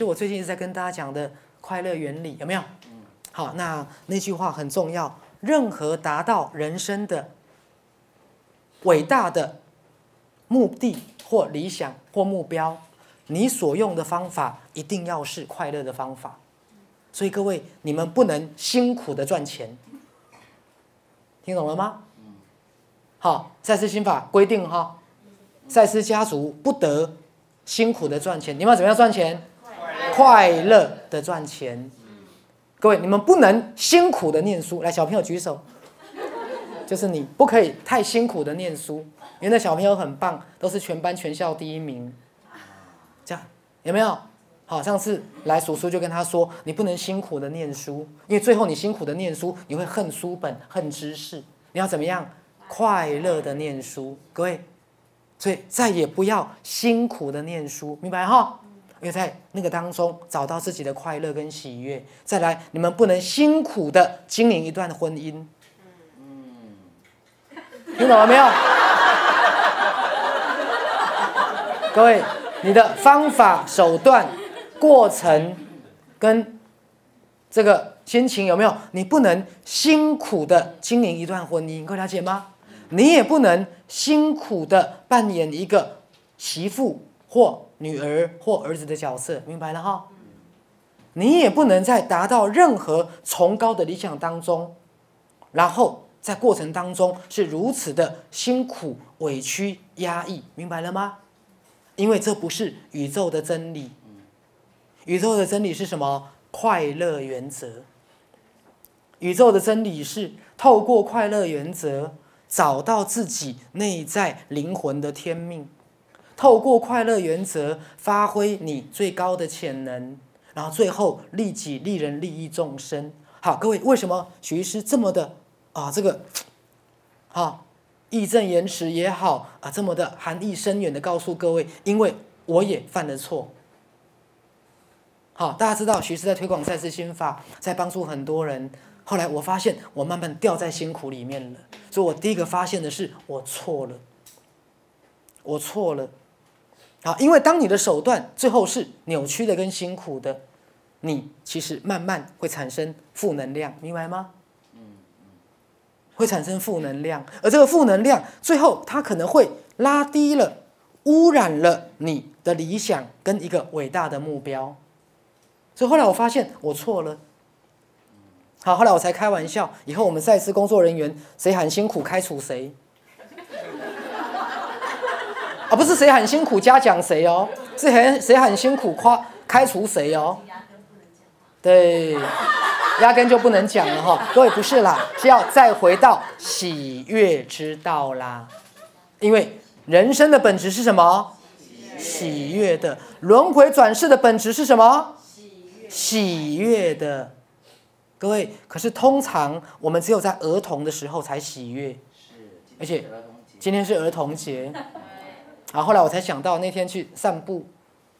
就我最近一直在跟大家讲的快乐原理，有没有？好，那那句话很重要，任何达到人生的伟大的目的或理想或目标，你所用的方法一定要是快乐的方法。所以各位，你们不能辛苦的赚钱，听懂了吗？好，赛斯心法规定哈，赛斯家族不得辛苦的赚钱，你们要怎么样赚钱？快乐的赚钱。各位，你们不能辛苦的念书。来，小朋友举手，就是你不可以太辛苦的念书，因为那小朋友很棒，都是全班全校第一名。这样有没有？好，上次来叔叔就跟他说，你不能辛苦的念书，因为最后你辛苦的念书，你会恨书本、恨知识。你要怎么样？快乐的念书，各位，所以再也不要辛苦的念书，明白哈？因为在那个当中找到自己的快乐跟喜悦。再来，你们不能辛苦的经营一段婚姻。嗯听懂了没有？各位，你的方法、手段、过程跟这个心情有没有？你不能辛苦的经营一段婚姻，各位了解吗？你也不能辛苦的扮演一个媳妇或女儿或儿子的角色，明白了哈？你也不能在达到任何崇高的理想当中，然后在过程当中是如此的辛苦、委屈、压抑，明白了吗？因为这不是宇宙的真理。宇宙的真理是什么？快乐原则。宇宙的真理是透过快乐原则。找到自己内在灵魂的天命，透过快乐原则发挥你最高的潜能，然后最后利己利人利益众生。好，各位，为什么徐医师这么的啊？这个，好，义正言辞也好啊，这么的含义深远的告诉各位，因为我也犯了错。好，大家知道徐师在推广赛事心法，在帮助很多人。后来我发现，我慢慢掉在辛苦里面了。所以我第一个发现的是，我错了，我错了。啊，因为当你的手段最后是扭曲的跟辛苦的，你其实慢慢会产生负能量，明白吗？嗯会产生负能量，而这个负能量最后它可能会拉低了、污染了你的理想跟一个伟大的目标。所以后来我发现我错了。好，后来我才开玩笑，以后我们赛事工作人员谁喊辛苦开除谁，啊，不是谁很辛苦嘉奖谁哦，是很谁很辛苦夸开除谁哦，对，压根就不能讲了哈，各位不是啦，是要再回到喜悦之道啦，因为人生的本质是什么？喜悦的，轮回转世的本质是什么？喜悦的。各位，可是通常我们只有在儿童的时候才喜悦，是，而且今天是儿童节，啊，后来我才想到那天去散步，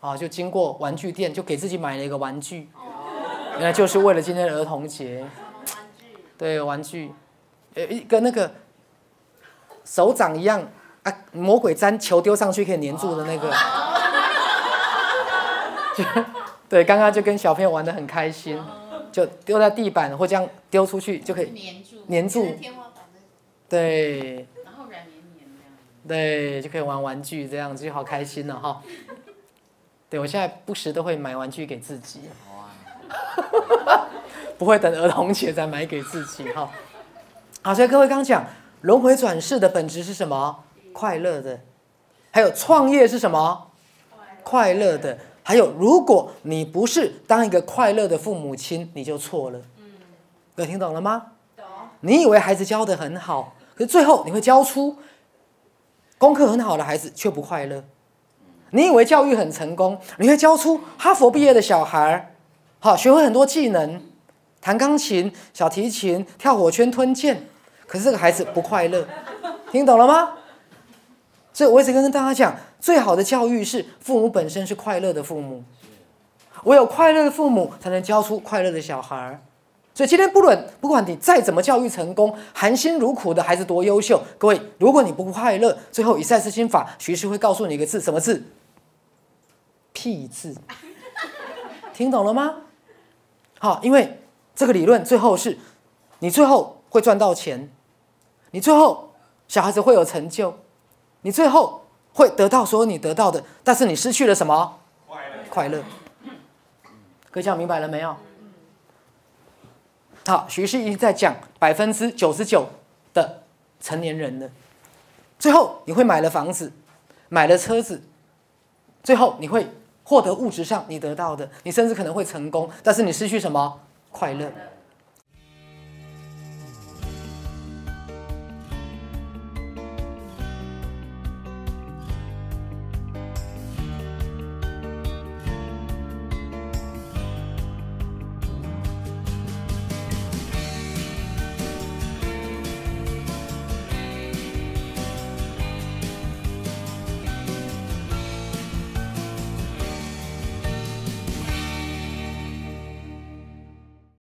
啊，就经过玩具店，就给自己买了一个玩具，原来就是为了今天的儿童节，对，玩具，呃，一个那个手掌一样啊，魔鬼粘球丢上去可以粘住的那个，对，刚刚就跟小朋友玩的很开心。就丢在地板，或这样丢出去就可以粘住，粘住。天花板，对。对，就可以玩玩具，这样子就好开心了哈。对我现在不时都会买玩具给自己，不会等儿童节再买给自己哈。好，所以各位刚讲轮回转世的本质是什么？快乐的，还有创业是什么？快乐的。还有，如果你不是当一个快乐的父母亲，你就错了。嗯，有听懂了吗？懂。你以为孩子教的很好，可是最后你会教出功课很好的孩子却不快乐。你以为教育很成功，你会教出哈佛毕业的小孩，好学会很多技能，弹钢琴、小提琴、跳火圈、吞剑，可是这个孩子不快乐。听懂了吗？所以我一直跟大家讲。最好的教育是父母本身是快乐的父母，唯有快乐的父母才能教出快乐的小孩所以今天不论不管你再怎么教育成功，含辛茹苦的孩子多优秀，各位，如果你不快乐，最后以赛斯心法，徐师会告诉你一个字，什么字？屁字。听懂了吗？好，因为这个理论最后是，你最后会赚到钱，你最后小孩子会有成就，你最后会得到所有你得到的，但是你失去了什么？快乐。快乐。各位讲明白了没有？好，徐氏一直在讲百分之九十九的成年人的，最后你会买了房子，买了车子，最后你会获得物质上你得到的，你甚至可能会成功，但是你失去什么？快乐。